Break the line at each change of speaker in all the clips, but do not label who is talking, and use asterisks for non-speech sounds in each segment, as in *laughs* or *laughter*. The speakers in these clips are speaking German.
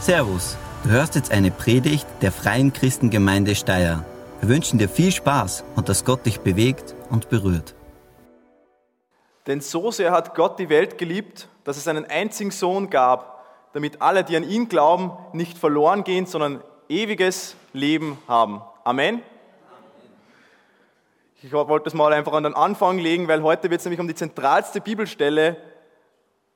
Servus, du hörst jetzt eine Predigt der Freien Christengemeinde Steyr. Wir wünschen dir viel Spaß und dass Gott dich bewegt und berührt.
Denn so sehr hat Gott die Welt geliebt, dass es einen einzigen Sohn gab, damit alle, die an ihn glauben, nicht verloren gehen, sondern ewiges Leben haben. Amen. Ich wollte das mal einfach an den Anfang legen, weil heute wird es nämlich um die zentralste Bibelstelle,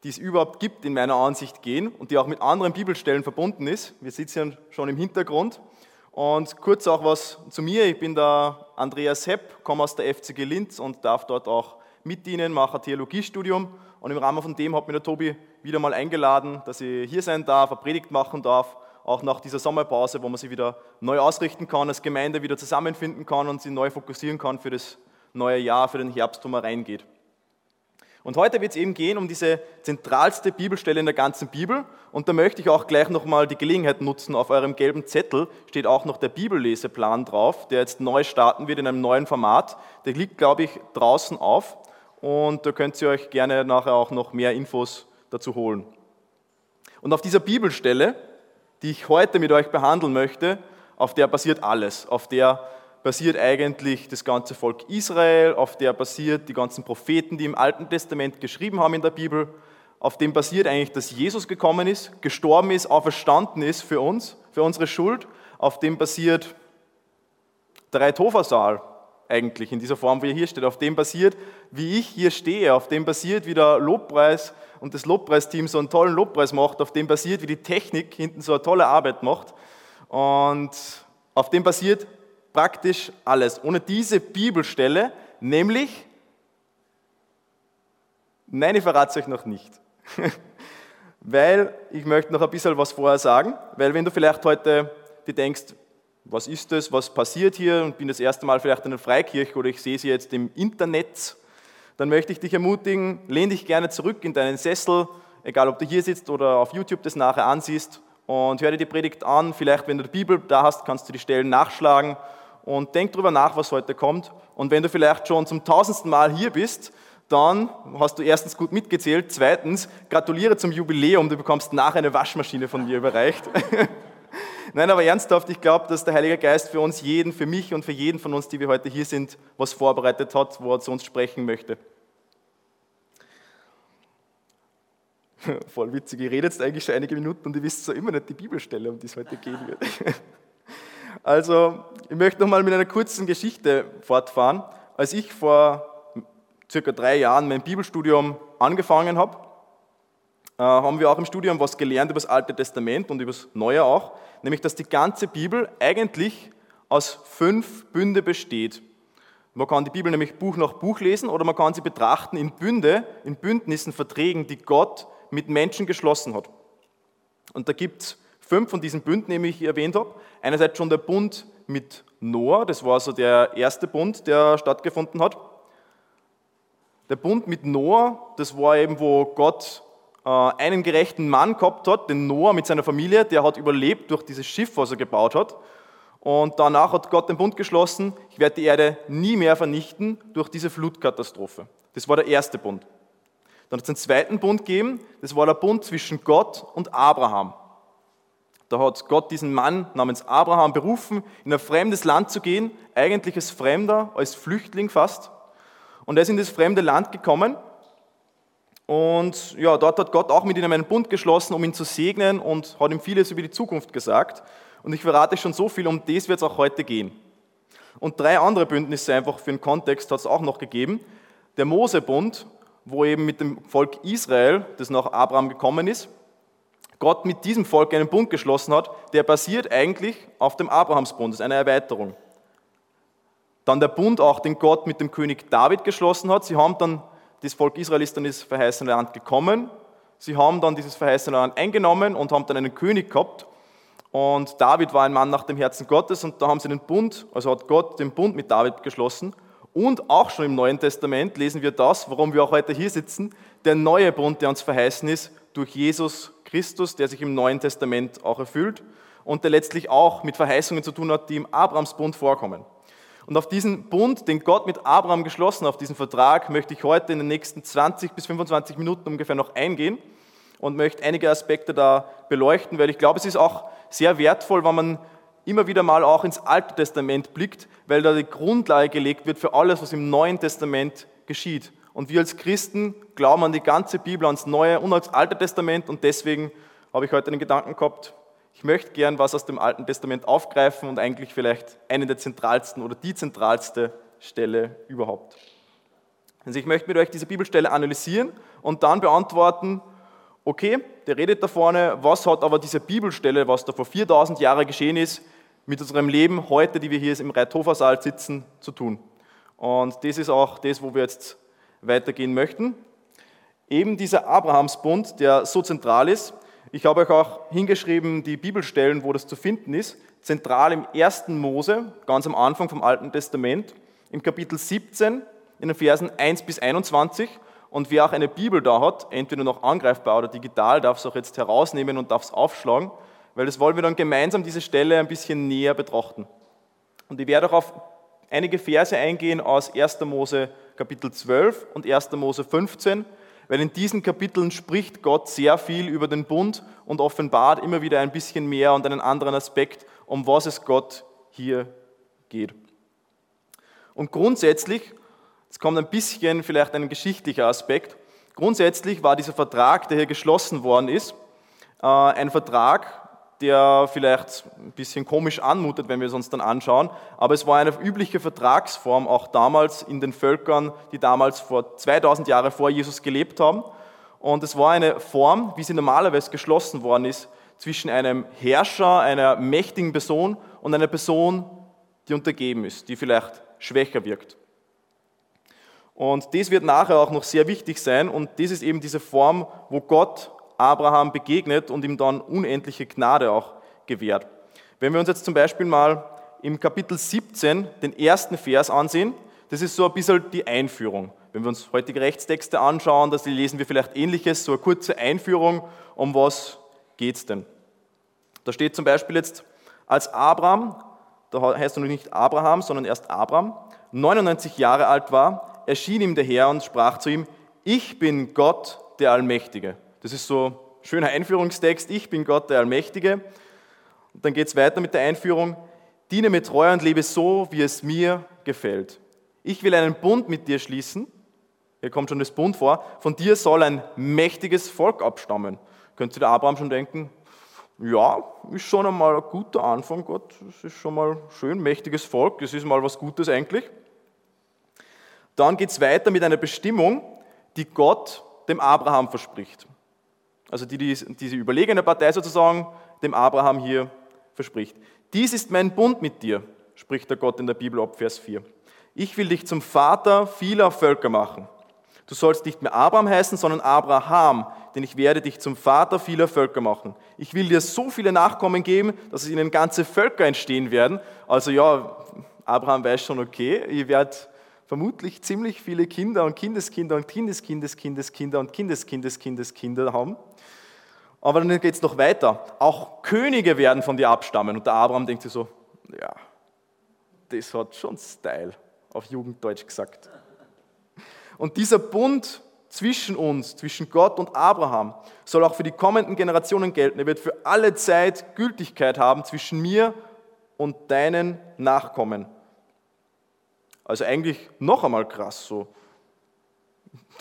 die es überhaupt gibt, in meiner Ansicht gehen und die auch mit anderen Bibelstellen verbunden ist. Wir sitzen schon im Hintergrund. Und kurz auch was zu mir. Ich bin der Andreas Hepp, komme aus der FCG Linz und darf dort auch mit Ihnen, mache ein Theologiestudium. Und im Rahmen von dem hat mich der Tobi wieder mal eingeladen, dass ich hier sein darf, eine Predigt machen darf, auch nach dieser Sommerpause, wo man sich wieder neu ausrichten kann, als Gemeinde wieder zusammenfinden kann und sich neu fokussieren kann für das neue Jahr, für den Herbst, wo man reingeht. Und heute wird es eben gehen um diese zentralste Bibelstelle in der ganzen Bibel. Und da möchte ich auch gleich nochmal die Gelegenheit nutzen. Auf eurem gelben Zettel steht auch noch der Bibelleseplan drauf, der jetzt neu starten wird in einem neuen Format. Der liegt, glaube ich, draußen auf. Und da könnt ihr euch gerne nachher auch noch mehr Infos dazu holen. Und auf dieser Bibelstelle, die ich heute mit euch behandeln möchte, auf der basiert alles. Auf der basiert eigentlich das ganze Volk Israel, auf der basiert die ganzen Propheten, die im Alten Testament geschrieben haben in der Bibel, auf dem basiert eigentlich, dass Jesus gekommen ist, gestorben ist, auferstanden ist für uns, für unsere Schuld, auf dem basiert der Reithofer-Saal eigentlich in dieser Form, wie er hier steht, auf dem basiert, wie ich hier stehe, auf dem basiert, wie der Lobpreis und das Lobpreisteam so einen tollen Lobpreis macht, auf dem basiert, wie die Technik hinten so eine tolle Arbeit macht. Und auf dem basiert praktisch alles. Ohne diese Bibelstelle, nämlich, nein, ich verrate es euch noch nicht. *laughs* weil ich möchte noch ein bisschen was vorher sagen, weil wenn du vielleicht heute dir denkst, was ist das, was passiert hier und bin das erste Mal vielleicht in einer Freikirche oder ich sehe sie jetzt im Internet, dann möchte ich dich ermutigen, lehn dich gerne zurück in deinen Sessel, egal ob du hier sitzt oder auf YouTube das nachher ansiehst und hör dir die Predigt an. Vielleicht, wenn du die Bibel da hast, kannst du die Stellen nachschlagen und denk drüber nach, was heute kommt. Und wenn du vielleicht schon zum tausendsten Mal hier bist, dann hast du erstens gut mitgezählt, zweitens gratuliere zum Jubiläum, du bekommst nachher eine Waschmaschine von mir überreicht. *laughs* Nein, aber ernsthaft, ich glaube, dass der Heilige Geist für uns jeden, für mich und für jeden von uns, die wir heute hier sind, was vorbereitet hat, wo er zu uns sprechen möchte. *laughs* Voll witzig, ihr redet jetzt eigentlich schon einige Minuten und ihr wisst so immer nicht die Bibelstelle, um die es heute gehen wird. *laughs* Also, ich möchte nochmal mit einer kurzen Geschichte fortfahren. Als ich vor circa drei Jahren mein Bibelstudium angefangen habe, äh, haben wir auch im Studium was gelernt über das Alte Testament und über das Neue auch, nämlich dass die ganze Bibel eigentlich aus fünf Bünde besteht. Man kann die Bibel nämlich Buch nach Buch lesen oder man kann sie betrachten in Bünde, in Bündnissen, Verträgen, die Gott mit Menschen geschlossen hat. Und da gibt es fünf von diesen Bünden, die ich erwähnt habe. Einerseits schon der Bund mit Noah, das war so der erste Bund, der stattgefunden hat. Der Bund mit Noah, das war eben, wo Gott äh, einen gerechten Mann gehabt hat, den Noah mit seiner Familie, der hat überlebt durch dieses Schiff, was er gebaut hat. Und danach hat Gott den Bund geschlossen, ich werde die Erde nie mehr vernichten durch diese Flutkatastrophe. Das war der erste Bund. Dann hat es einen zweiten Bund gegeben, das war der Bund zwischen Gott und Abraham. Da hat Gott diesen Mann namens Abraham berufen, in ein fremdes Land zu gehen, eigentlich als Fremder, als Flüchtling fast. Und er ist in das fremde Land gekommen. Und ja, dort hat Gott auch mit ihm einen Bund geschlossen, um ihn zu segnen und hat ihm vieles über die Zukunft gesagt. Und ich verrate schon so viel, um das wird es auch heute gehen. Und drei andere Bündnisse einfach für den Kontext hat es auch noch gegeben. Der Mosebund, wo eben mit dem Volk Israel, das nach Abraham gekommen ist, Gott mit diesem Volk einen Bund geschlossen hat, der basiert eigentlich auf dem Abrahamsbund, das ist eine Erweiterung. Dann der Bund auch, den Gott mit dem König David geschlossen hat. Sie haben dann, das Volk Israel ist dann ins verheißene Land gekommen. Sie haben dann dieses verheißene Land eingenommen und haben dann einen König gehabt. Und David war ein Mann nach dem Herzen Gottes und da haben sie den Bund, also hat Gott den Bund mit David geschlossen. Und auch schon im Neuen Testament lesen wir das, warum wir auch heute hier sitzen, der neue Bund, der uns verheißen ist, durch Jesus Christus, der sich im Neuen Testament auch erfüllt und der letztlich auch mit Verheißungen zu tun hat, die im Abrahamsbund vorkommen. Und auf diesen Bund, den Gott mit Abraham geschlossen, auf diesen Vertrag, möchte ich heute in den nächsten 20 bis 25 Minuten ungefähr noch eingehen und möchte einige Aspekte da beleuchten, weil ich glaube, es ist auch sehr wertvoll, wenn man immer wieder mal auch ins Alte Testament blickt, weil da die Grundlage gelegt wird für alles, was im Neuen Testament geschieht. Und wir als Christen glauben an die ganze Bibel, ans Neue und ans Alte Testament und deswegen habe ich heute den Gedanken gehabt, ich möchte gern was aus dem Alten Testament aufgreifen und eigentlich vielleicht eine der zentralsten oder die zentralste Stelle überhaupt. Also ich möchte mit euch diese Bibelstelle analysieren und dann beantworten, okay, der redet da vorne, was hat aber diese Bibelstelle, was da vor 4000 Jahren geschehen ist, mit unserem Leben heute, die wir hier im Reithofer-Saal sitzen, zu tun. Und das ist auch das, wo wir jetzt weitergehen möchten. Eben dieser Abrahamsbund, der so zentral ist. Ich habe euch auch hingeschrieben, die Bibelstellen, wo das zu finden ist. Zentral im ersten Mose, ganz am Anfang vom Alten Testament, im Kapitel 17, in den Versen 1 bis 21. Und wer auch eine Bibel da hat, entweder noch angreifbar oder digital, darf es auch jetzt herausnehmen und darf es aufschlagen, weil das wollen wir dann gemeinsam diese Stelle ein bisschen näher betrachten. Und ich werde auch auf einige Verse eingehen aus 1. Mose Kapitel 12 und 1. Mose 15, weil in diesen Kapiteln spricht Gott sehr viel über den Bund und offenbart immer wieder ein bisschen mehr und einen anderen Aspekt, um was es Gott hier geht. Und grundsätzlich, es kommt ein bisschen vielleicht ein geschichtlicher Aspekt, grundsätzlich war dieser Vertrag, der hier geschlossen worden ist, äh, ein Vertrag, der vielleicht ein bisschen komisch anmutet, wenn wir es uns dann anschauen. Aber es war eine übliche Vertragsform auch damals in den Völkern, die damals vor 2000 Jahren vor Jesus gelebt haben. Und es war eine Form, wie sie normalerweise geschlossen worden ist, zwischen einem Herrscher, einer mächtigen Person und einer Person, die untergeben ist, die vielleicht schwächer wirkt. Und das wird nachher auch noch sehr wichtig sein und das ist eben diese Form, wo Gott Abraham begegnet und ihm dann unendliche Gnade auch gewährt. Wenn wir uns jetzt zum Beispiel mal im Kapitel 17 den ersten Vers ansehen, das ist so ein bisschen die Einführung. Wenn wir uns heutige Rechtstexte anschauen, da lesen wir vielleicht ähnliches, so eine kurze Einführung, um was geht es denn? Da steht zum Beispiel jetzt, als Abraham, da heißt er noch nicht Abraham, sondern erst Abraham, 99 Jahre alt war, erschien ihm der Herr und sprach zu ihm, ich bin Gott, der Allmächtige. Das ist so ein schöner Einführungstext. Ich bin Gott, der Allmächtige. Und dann geht es weiter mit der Einführung. Diene mir treu und lebe so, wie es mir gefällt. Ich will einen Bund mit dir schließen. Hier kommt schon das Bund vor. Von dir soll ein mächtiges Volk abstammen. Könnte der Abraham schon denken, ja, ist schon einmal ein guter Anfang, Gott. Das ist schon mal schön, mächtiges Volk. Das ist mal was Gutes eigentlich. Dann geht es weiter mit einer Bestimmung, die Gott dem Abraham verspricht also die, die diese überlegene Partei sozusagen dem Abraham hier verspricht. Dies ist mein Bund mit dir, spricht der Gott in der Bibel ab, Vers 4. Ich will dich zum Vater vieler Völker machen. Du sollst nicht mehr Abraham heißen, sondern Abraham, denn ich werde dich zum Vater vieler Völker machen. Ich will dir so viele Nachkommen geben, dass es ihnen ganze Völker entstehen werden. Also ja, Abraham weiß schon, okay, ihr werdet vermutlich ziemlich viele Kinder und Kindeskinder und Kindeskindeskindeskinder und Kindeskindeskindeskinder haben. Aber dann geht es noch weiter. Auch Könige werden von dir abstammen. Und der Abraham denkt sich so, ja, das hat schon Style, auf Jugenddeutsch gesagt. Und dieser Bund zwischen uns, zwischen Gott und Abraham, soll auch für die kommenden Generationen gelten. Er wird für alle Zeit Gültigkeit haben zwischen mir und deinen Nachkommen. Also eigentlich noch einmal krass so.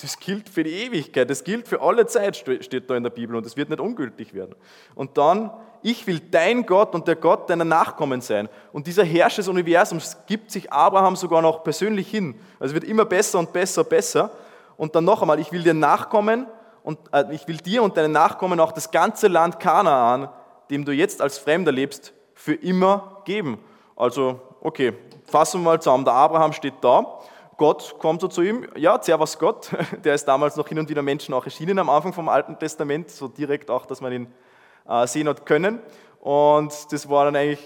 Das gilt für die Ewigkeit, das gilt für alle Zeit, steht da in der Bibel und es wird nicht ungültig werden. Und dann, ich will dein Gott und der Gott deiner Nachkommen sein. Und dieser Herrscher des Universums gibt sich Abraham sogar noch persönlich hin. Also es wird immer besser und besser, besser. Und dann noch einmal, ich will dir Nachkommen und äh, ich will dir und deinen Nachkommen auch das ganze Land Kanaan, dem du jetzt als Fremder lebst, für immer geben. Also, okay, fassen wir mal zusammen. Der Abraham steht da. Gott kommt so zu ihm. Ja, servus Gott. *laughs* Der ist damals noch hin und wieder Menschen auch erschienen am Anfang vom Alten Testament, so direkt auch, dass man ihn äh, sehen hat können. Und das war dann eigentlich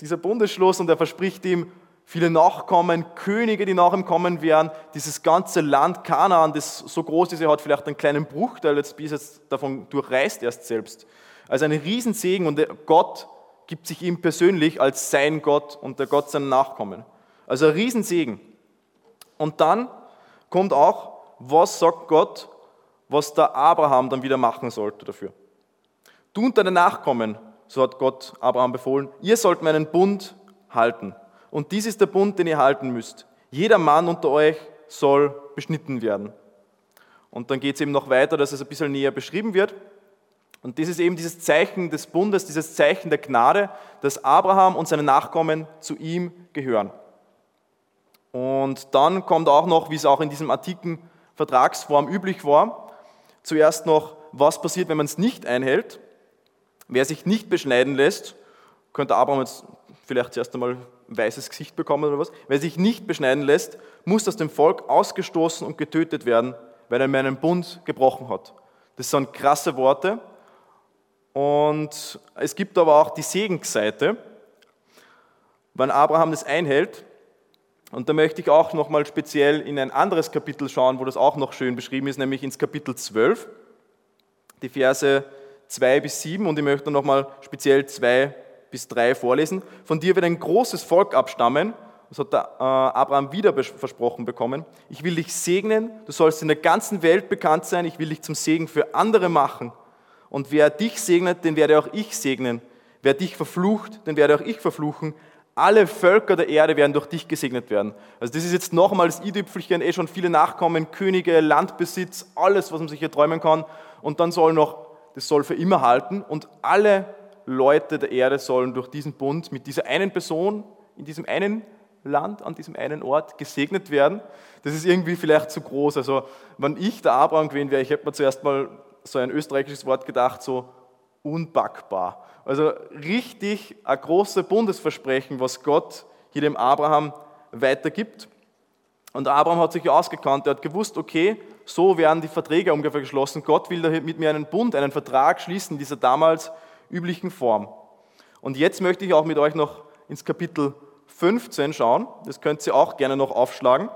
dieser Bundesschluss und er verspricht ihm viele Nachkommen, Könige, die nach ihm kommen werden. Dieses ganze Land Kanaan, das so groß ist, er hat vielleicht einen kleinen Bruchteil jetzt bis jetzt davon durchreist erst selbst. Also ein Riesensegen und Gott gibt sich ihm persönlich als sein Gott und der Gott seiner Nachkommen. Also ein Riesensegen. Und dann kommt auch, was sagt Gott, was der Abraham dann wieder machen sollte dafür. Du und deine Nachkommen, so hat Gott Abraham befohlen, ihr sollt meinen Bund halten. Und dies ist der Bund, den ihr halten müsst. Jeder Mann unter euch soll beschnitten werden. Und dann geht es eben noch weiter, dass es ein bisschen näher beschrieben wird. Und das ist eben dieses Zeichen des Bundes, dieses Zeichen der Gnade, dass Abraham und seine Nachkommen zu ihm gehören. Und dann kommt auch noch, wie es auch in diesem Artikel Vertragsform üblich war, zuerst noch, was passiert, wenn man es nicht einhält. Wer sich nicht beschneiden lässt, könnte Abraham jetzt vielleicht zuerst einmal ein weißes Gesicht bekommen oder was. Wer sich nicht beschneiden lässt, muss aus dem Volk ausgestoßen und getötet werden, weil er meinen Bund gebrochen hat. Das sind krasse Worte. Und es gibt aber auch die Segensseite, wenn Abraham das einhält. Und da möchte ich auch nochmal speziell in ein anderes Kapitel schauen, wo das auch noch schön beschrieben ist, nämlich ins Kapitel 12, die Verse 2 bis 7. Und ich möchte nochmal speziell 2 bis 3 vorlesen. Von dir wird ein großes Volk abstammen das hat der, äh, Abraham wieder versprochen bekommen. Ich will dich segnen, du sollst in der ganzen Welt bekannt sein, ich will dich zum Segen für andere machen. Und wer dich segnet, den werde auch ich segnen. Wer dich verflucht, den werde auch ich verfluchen. Alle Völker der Erde werden durch dich gesegnet werden. Also das ist jetzt nochmal das i-Tüpfelchen, eh schon viele Nachkommen, Könige, Landbesitz, alles, was man sich hier träumen kann. Und dann soll noch, das soll für immer halten. Und alle Leute der Erde sollen durch diesen Bund mit dieser einen Person, in diesem einen Land, an diesem einen Ort gesegnet werden. Das ist irgendwie vielleicht zu groß. Also, wenn ich der Abraham gewesen wäre, ich hätte mir zuerst mal so ein österreichisches Wort gedacht, so unbackbar. Also richtig ein großes Bundesversprechen, was Gott hier dem Abraham weitergibt. Und Abraham hat sich ausgekannt, er hat gewusst, okay, so werden die Verträge ungefähr geschlossen. Gott will mit mir einen Bund, einen Vertrag schließen in dieser damals üblichen Form. Und jetzt möchte ich auch mit euch noch ins Kapitel 15 schauen. Das könnt ihr auch gerne noch aufschlagen.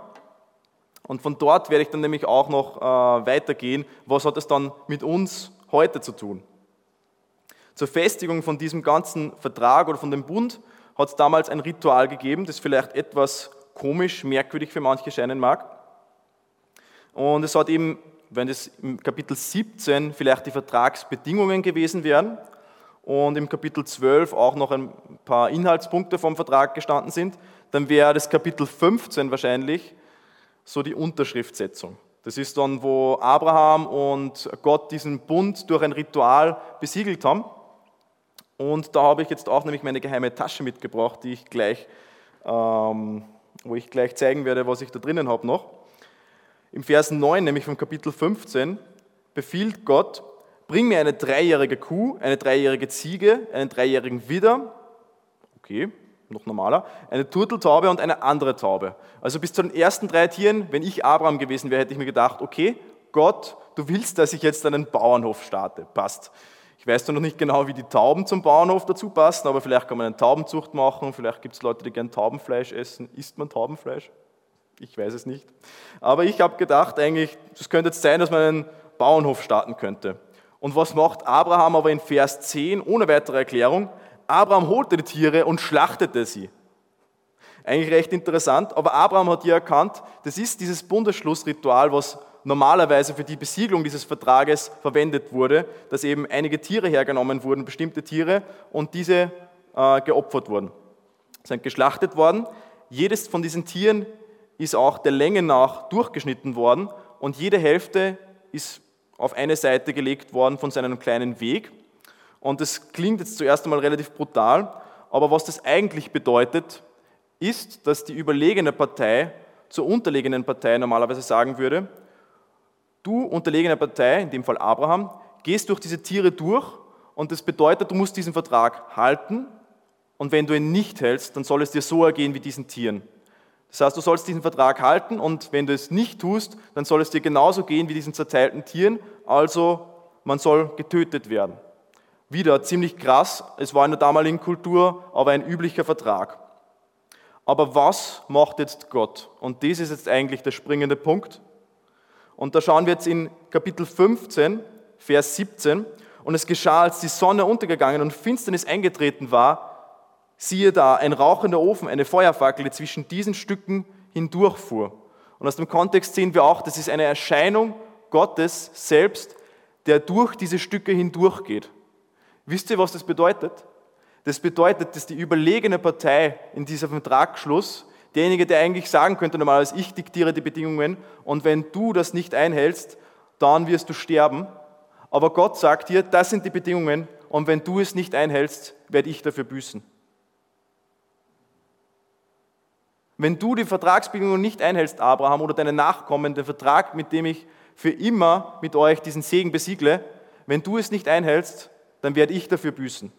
Und von dort werde ich dann nämlich auch noch äh, weitergehen. Was hat es dann mit uns heute zu tun? Zur Festigung von diesem ganzen Vertrag oder von dem Bund hat es damals ein Ritual gegeben, das vielleicht etwas komisch, merkwürdig für manche scheinen mag. Und es hat eben, wenn es im Kapitel 17 vielleicht die Vertragsbedingungen gewesen wären, und im Kapitel 12 auch noch ein paar Inhaltspunkte vom Vertrag gestanden sind, dann wäre das Kapitel 15 wahrscheinlich so die Unterschriftsetzung. Das ist dann, wo Abraham und Gott diesen Bund durch ein Ritual besiegelt haben. Und da habe ich jetzt auch nämlich meine geheime Tasche mitgebracht, die ich gleich, ähm, wo ich gleich zeigen werde, was ich da drinnen habe noch. Im Vers 9, nämlich vom Kapitel 15, befiehlt Gott, bring mir eine dreijährige Kuh, eine dreijährige Ziege, einen dreijährigen Widder, okay, noch normaler, eine Turteltaube und eine andere Taube. Also bis zu den ersten drei Tieren, wenn ich Abraham gewesen wäre, hätte ich mir gedacht, okay, Gott, du willst, dass ich jetzt einen Bauernhof starte. Passt. Ich weiß noch nicht genau, wie die Tauben zum Bauernhof dazu passen, aber vielleicht kann man eine Taubenzucht machen, vielleicht gibt es Leute, die gern Taubenfleisch essen. Isst man Taubenfleisch? Ich weiß es nicht. Aber ich habe gedacht, eigentlich, es könnte jetzt sein, dass man einen Bauernhof starten könnte. Und was macht Abraham aber in Vers 10 ohne weitere Erklärung? Abraham holte die Tiere und schlachtete sie. Eigentlich recht interessant, aber Abraham hat hier erkannt, das ist dieses Bundesschlussritual, was normalerweise für die Besiegelung dieses Vertrages verwendet wurde, dass eben einige Tiere hergenommen wurden, bestimmte Tiere, und diese äh, geopfert wurden, sind geschlachtet worden. Jedes von diesen Tieren ist auch der Länge nach durchgeschnitten worden und jede Hälfte ist auf eine Seite gelegt worden von seinem kleinen Weg. Und das klingt jetzt zuerst einmal relativ brutal, aber was das eigentlich bedeutet, ist, dass die überlegene Partei zur unterlegenen Partei normalerweise sagen würde, du unterlegene Partei, in dem Fall Abraham, gehst durch diese Tiere durch und das bedeutet, du musst diesen Vertrag halten und wenn du ihn nicht hältst, dann soll es dir so ergehen wie diesen Tieren. Das heißt, du sollst diesen Vertrag halten und wenn du es nicht tust, dann soll es dir genauso gehen wie diesen zerteilten Tieren, also man soll getötet werden. Wieder ziemlich krass, es war in der damaligen Kultur aber ein üblicher Vertrag. Aber was macht jetzt Gott? Und das ist jetzt eigentlich der springende Punkt. Und da schauen wir jetzt in Kapitel 15, Vers 17. Und es geschah, als die Sonne untergegangen und Finsternis eingetreten war, siehe da, ein rauchender Ofen, eine Feuerfackel, die zwischen diesen Stücken hindurchfuhr. Und aus dem Kontext sehen wir auch, das ist eine Erscheinung Gottes selbst, der durch diese Stücke hindurchgeht. Wisst ihr, was das bedeutet? Das bedeutet, dass die überlegene Partei in diesem Vertragsschluss, derjenige, der eigentlich sagen könnte, normalerweise ich diktiere die Bedingungen und wenn du das nicht einhältst, dann wirst du sterben. Aber Gott sagt hier, das sind die Bedingungen und wenn du es nicht einhältst, werde ich dafür büßen. Wenn du die Vertragsbedingungen nicht einhältst, Abraham oder deine Nachkommen, den Vertrag, mit dem ich für immer mit euch diesen Segen besiegle, wenn du es nicht einhältst, dann werde ich dafür büßen.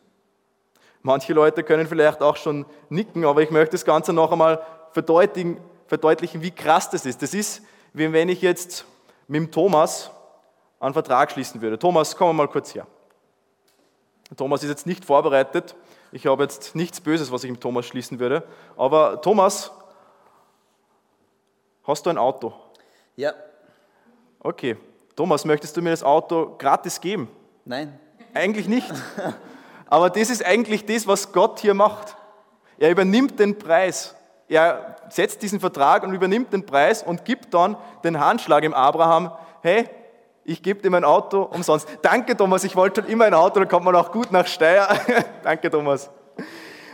Manche Leute können vielleicht auch schon nicken, aber ich möchte das Ganze noch einmal verdeutlichen, verdeutlichen wie krass das ist. Das ist, wie wenn ich jetzt mit dem Thomas einen Vertrag schließen würde. Thomas, komm mal kurz her. Thomas ist jetzt nicht vorbereitet. Ich habe jetzt nichts Böses, was ich mit Thomas schließen würde. Aber Thomas, hast du ein Auto?
Ja.
Okay. Thomas, möchtest du mir das Auto gratis geben?
Nein.
Eigentlich nicht. Aber das ist eigentlich das, was Gott hier macht. Er übernimmt den Preis. Er setzt diesen Vertrag und übernimmt den Preis und gibt dann den Handschlag im Abraham, hey, ich gebe dir mein Auto umsonst. Danke, Thomas, ich wollte schon immer ein Auto, da kommt man auch gut nach Steyr. *laughs* Danke, Thomas.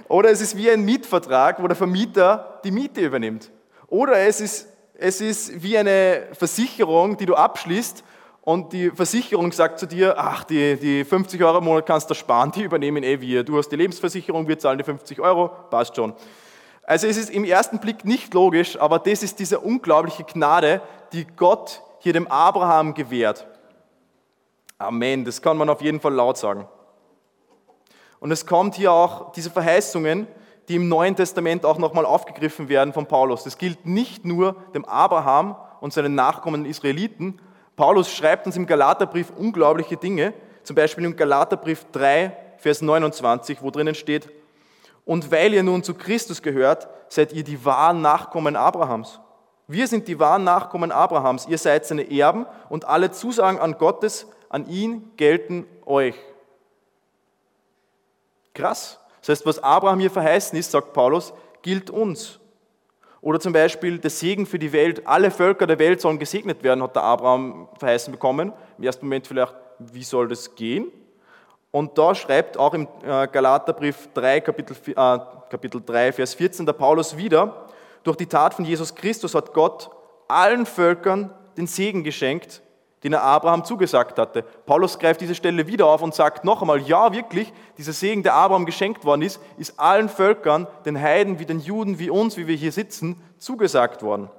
Oder es ist wie ein Mietvertrag, wo der Vermieter die Miete übernimmt. Oder es ist, es ist wie eine Versicherung, die du abschließt und die Versicherung sagt zu dir, ach, die, die 50 Euro im Monat kannst du sparen, die übernehmen eh wir. Du hast die Lebensversicherung, wir zahlen die 50 Euro, passt schon. Also es ist im ersten Blick nicht logisch, aber das ist diese unglaubliche Gnade, die Gott hier dem Abraham gewährt. Amen, das kann man auf jeden Fall laut sagen. Und es kommt hier auch diese Verheißungen, die im Neuen Testament auch nochmal aufgegriffen werden von Paulus. Das gilt nicht nur dem Abraham und seinen nachkommenden Israeliten. Paulus schreibt uns im Galaterbrief unglaubliche Dinge, zum Beispiel im Galaterbrief 3, Vers 29, wo drinnen steht, und weil ihr nun zu Christus gehört, seid ihr die wahren Nachkommen Abrahams wir sind die wahren Nachkommen Abrahams, ihr seid seine Erben und alle Zusagen an Gottes, an ihn gelten euch. Krass. Das heißt, was Abraham hier verheißen ist, sagt Paulus, gilt uns. Oder zum Beispiel der Segen für die Welt. Alle Völker der Welt sollen gesegnet werden, hat der Abraham verheißen bekommen. Im ersten Moment vielleicht, wie soll das gehen? Und da schreibt auch im äh, Galaterbrief 3, Kapitel, äh, Kapitel 3, Vers 14 der Paulus wieder, durch die Tat von Jesus Christus hat Gott allen Völkern den Segen geschenkt, den er Abraham zugesagt hatte. Paulus greift diese Stelle wieder auf und sagt noch einmal, ja wirklich, dieser Segen, der Abraham geschenkt worden ist, ist allen Völkern, den Heiden wie den Juden, wie uns, wie wir hier sitzen, zugesagt worden.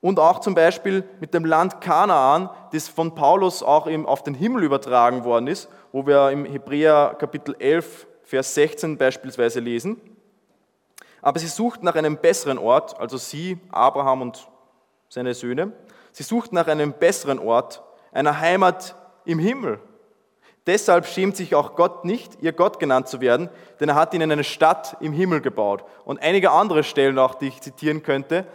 Und auch zum Beispiel mit dem Land Kanaan, das von Paulus auch auf den Himmel übertragen worden ist, wo wir im Hebräer Kapitel 11, Vers 16 beispielsweise lesen. Aber sie suchten nach einem besseren Ort, also sie, Abraham und seine Söhne, sie suchten nach einem besseren Ort, einer Heimat im Himmel. Deshalb schämt sich auch Gott nicht, ihr Gott genannt zu werden, denn er hat ihnen eine Stadt im Himmel gebaut. Und einige andere Stellen auch, die ich zitieren könnte,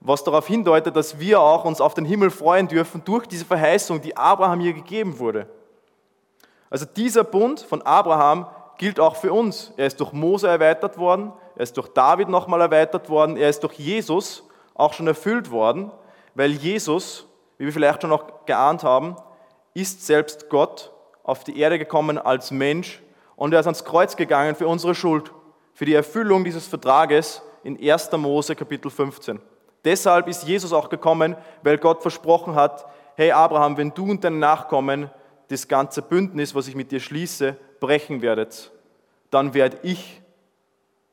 was darauf hindeutet, dass wir auch uns auf den Himmel freuen dürfen durch diese Verheißung, die Abraham hier gegeben wurde. Also dieser Bund von Abraham gilt auch für uns. Er ist durch Mose erweitert worden, er ist durch David nochmal erweitert worden, er ist durch Jesus auch schon erfüllt worden, weil Jesus, wie wir vielleicht schon noch geahnt haben, ist selbst Gott auf die Erde gekommen als Mensch und er ist ans Kreuz gegangen für unsere Schuld, für die Erfüllung dieses Vertrages in 1. Mose Kapitel 15. Deshalb ist Jesus auch gekommen, weil Gott versprochen hat, hey Abraham, wenn du und deine Nachkommen das ganze Bündnis, was ich mit dir schließe, brechen werdet, dann werde ich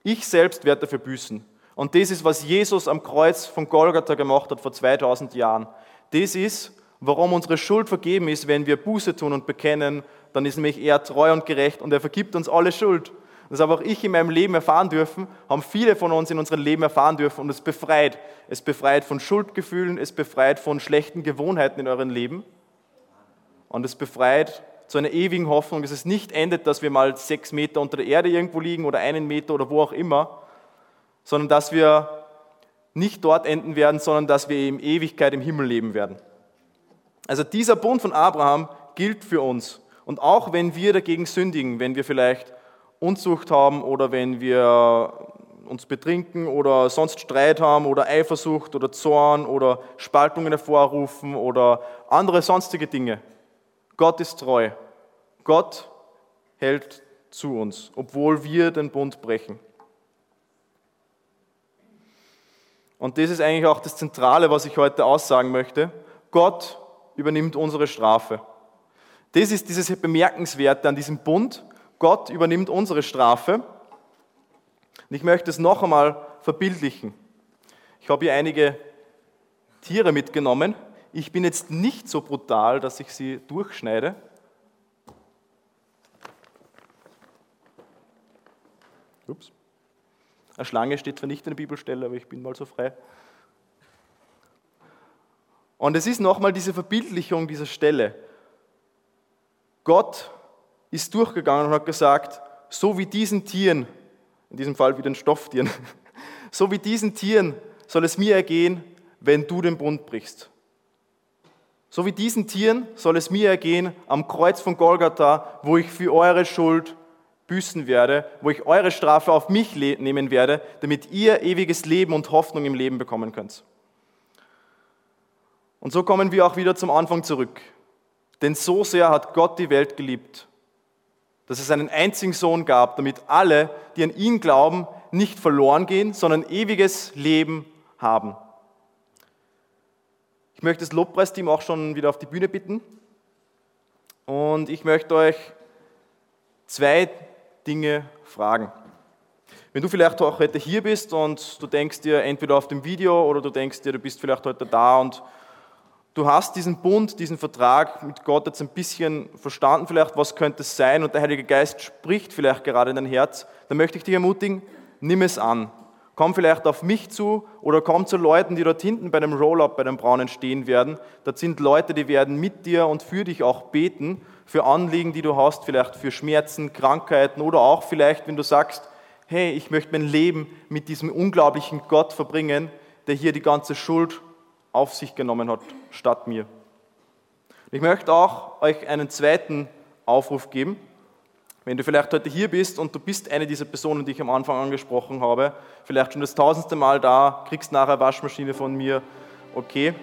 ich selbst werde dafür büßen. Und das ist, was Jesus am Kreuz von Golgatha gemacht hat vor 2000 Jahren. Das ist, warum unsere Schuld vergeben ist, wenn wir Buße tun und bekennen, dann ist nämlich er treu und gerecht und er vergibt uns alle Schuld. Das habe auch ich in meinem Leben erfahren dürfen, haben viele von uns in unserem Leben erfahren dürfen und es befreit. Es befreit von Schuldgefühlen, es befreit von schlechten Gewohnheiten in eurem Leben und es befreit zu einer ewigen Hoffnung, dass es nicht endet, dass wir mal sechs Meter unter der Erde irgendwo liegen oder einen Meter oder wo auch immer, sondern dass wir nicht dort enden werden, sondern dass wir in Ewigkeit im Himmel leben werden. Also dieser Bund von Abraham gilt für uns. Und auch wenn wir dagegen sündigen, wenn wir vielleicht Unzucht haben oder wenn wir uns betrinken oder sonst Streit haben oder Eifersucht oder Zorn oder Spaltungen hervorrufen oder andere sonstige Dinge. Gott ist treu. Gott hält zu uns, obwohl wir den Bund brechen. Und das ist eigentlich auch das Zentrale, was ich heute aussagen möchte. Gott übernimmt unsere Strafe. Das ist dieses Bemerkenswerte an diesem Bund. Gott übernimmt unsere Strafe. Und ich möchte es noch einmal verbildlichen. Ich habe hier einige Tiere mitgenommen. Ich bin jetzt nicht so brutal, dass ich sie durchschneide. Ups. Eine Schlange steht zwar nicht in der Bibelstelle, aber ich bin mal so frei. Und es ist nochmal diese Verbildlichung dieser Stelle. Gott ist durchgegangen und hat gesagt, so wie diesen Tieren, in diesem Fall wie den Stofftieren, *laughs* so wie diesen Tieren soll es mir ergehen, wenn du den Bund brichst. So wie diesen Tieren soll es mir ergehen am Kreuz von Golgatha, wo ich für eure Schuld büßen werde, wo ich eure Strafe auf mich nehmen werde, damit ihr ewiges Leben und Hoffnung im Leben bekommen könnt. Und so kommen wir auch wieder zum Anfang zurück. Denn so sehr hat Gott die Welt geliebt, dass es einen einzigen Sohn gab, damit alle, die an ihn glauben, nicht verloren gehen, sondern ewiges Leben haben. Ich möchte das Lobpreisteam auch schon wieder auf die Bühne bitten. Und ich möchte euch zwei Dinge fragen. Wenn du vielleicht auch heute hier bist und du denkst dir entweder auf dem Video oder du denkst dir, du bist vielleicht heute da und du hast diesen Bund, diesen Vertrag mit Gott jetzt ein bisschen verstanden, vielleicht was könnte es sein und der Heilige Geist spricht vielleicht gerade in dein Herz, dann möchte ich dich ermutigen, nimm es an. Komm vielleicht auf mich zu oder komm zu Leuten, die dort hinten bei dem Roll-Up, bei dem Braunen stehen werden. Das sind Leute, die werden mit dir und für dich auch beten für Anliegen, die du hast, vielleicht für Schmerzen, Krankheiten oder auch vielleicht, wenn du sagst, hey, ich möchte mein Leben mit diesem unglaublichen Gott verbringen, der hier die ganze Schuld auf sich genommen hat, statt mir. Ich möchte auch euch einen zweiten Aufruf geben. Wenn du vielleicht heute hier bist und du bist eine dieser Personen, die ich am Anfang angesprochen habe, vielleicht schon das tausendste Mal da, kriegst nachher Waschmaschine von mir, okay,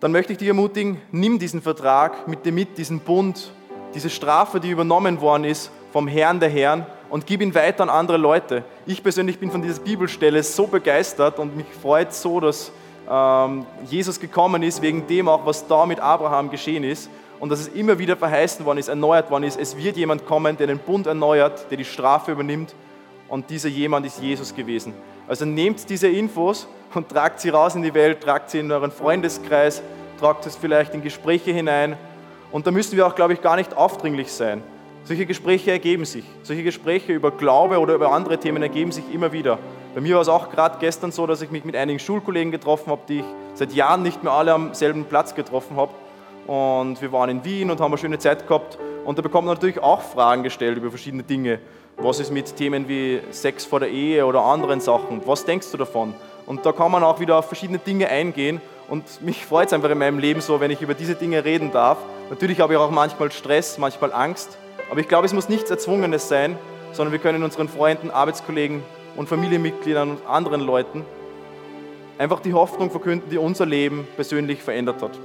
dann möchte ich dich ermutigen, nimm diesen Vertrag mit dir mit, diesen Bund, diese Strafe, die übernommen worden ist vom Herrn der Herren und gib ihn weiter an andere Leute. Ich persönlich bin von dieser Bibelstelle so begeistert und mich freut so, dass ähm, Jesus gekommen ist, wegen dem auch, was da mit Abraham geschehen ist und dass es immer wieder verheißen worden ist, erneuert worden ist. Es wird jemand kommen, der den Bund erneuert, der die Strafe übernimmt und dieser jemand ist Jesus gewesen. Also nehmt diese Infos und tragt sie raus in die Welt, tragt sie in euren Freundeskreis, tragt es vielleicht in Gespräche hinein. Und da müssen wir auch, glaube ich, gar nicht aufdringlich sein. Solche Gespräche ergeben sich. Solche Gespräche über Glaube oder über andere Themen ergeben sich immer wieder. Bei mir war es auch gerade gestern so, dass ich mich mit einigen Schulkollegen getroffen habe, die ich seit Jahren nicht mehr alle am selben Platz getroffen habe. Und wir waren in Wien und haben eine schöne Zeit gehabt. Und da bekommt man natürlich auch Fragen gestellt über verschiedene Dinge. Was ist mit Themen wie Sex vor der Ehe oder anderen Sachen? Was denkst du davon? Und da kann man auch wieder auf verschiedene Dinge eingehen. Und mich freut es einfach in meinem Leben so, wenn ich über diese Dinge reden darf. Natürlich habe ich auch manchmal Stress, manchmal Angst. Aber ich glaube, es muss nichts Erzwungenes sein, sondern wir können unseren Freunden, Arbeitskollegen und Familienmitgliedern und anderen Leuten einfach die Hoffnung verkünden, die unser Leben persönlich verändert hat.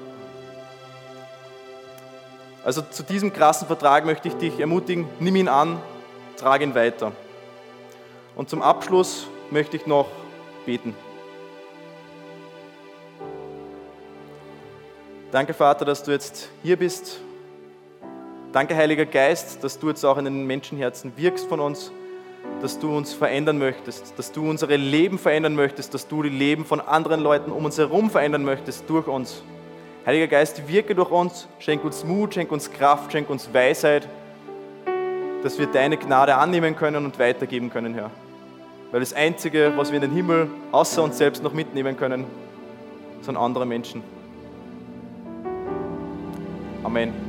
Also zu diesem krassen Vertrag möchte ich dich ermutigen, nimm ihn an, trage ihn weiter. Und zum Abschluss möchte ich noch beten. Danke, Vater, dass du jetzt hier bist. Danke, Heiliger Geist, dass du jetzt auch in den Menschenherzen wirkst von uns, dass du uns verändern möchtest, dass du unsere Leben verändern möchtest, dass du die Leben von anderen Leuten um uns herum verändern möchtest durch uns. Heiliger Geist, wirke durch uns, schenk uns Mut, schenk uns Kraft, schenk uns Weisheit, dass wir deine Gnade annehmen können und weitergeben können, Herr. Weil das Einzige, was wir in den Himmel außer uns selbst noch mitnehmen können, sind andere Menschen. Amen.